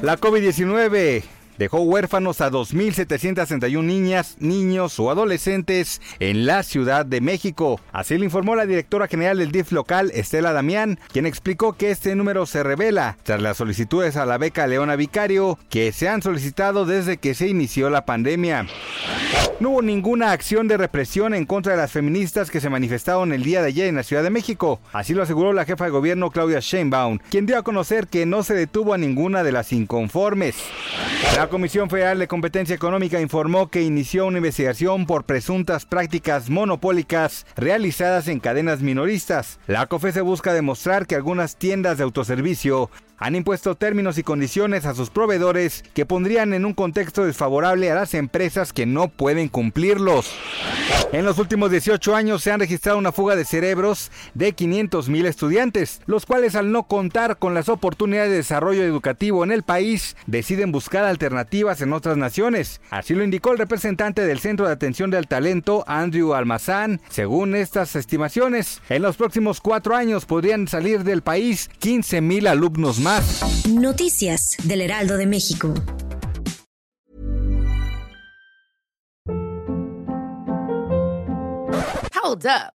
La COVID-19 dejó huérfanos a 2.761 niñas, niños o adolescentes en la Ciudad de México. Así lo informó la directora general del DIF local, Estela Damián, quien explicó que este número se revela tras las solicitudes a la beca Leona Vicario que se han solicitado desde que se inició la pandemia. No hubo ninguna acción de represión en contra de las feministas que se manifestaron el día de ayer en la Ciudad de México. Así lo aseguró la jefa de gobierno Claudia Sheinbaum, quien dio a conocer que no se detuvo a ninguna de las inconformes. Comisión Federal de Competencia Económica informó que inició una investigación por presuntas prácticas monopólicas realizadas en cadenas minoristas. La COFE busca demostrar que algunas tiendas de autoservicio han impuesto términos y condiciones a sus proveedores que pondrían en un contexto desfavorable a las empresas que no pueden cumplirlos. En los últimos 18 años se han registrado una fuga de cerebros de 500 mil estudiantes, los cuales al no contar con las oportunidades de desarrollo educativo en el país, deciden buscar alternativas en otras naciones. Así lo indicó el representante del Centro de Atención del Talento, Andrew Almazán. Según estas estimaciones, en los próximos cuatro años podrían salir del país 15 mil alumnos más. Noticias del Heraldo de México. Hold up.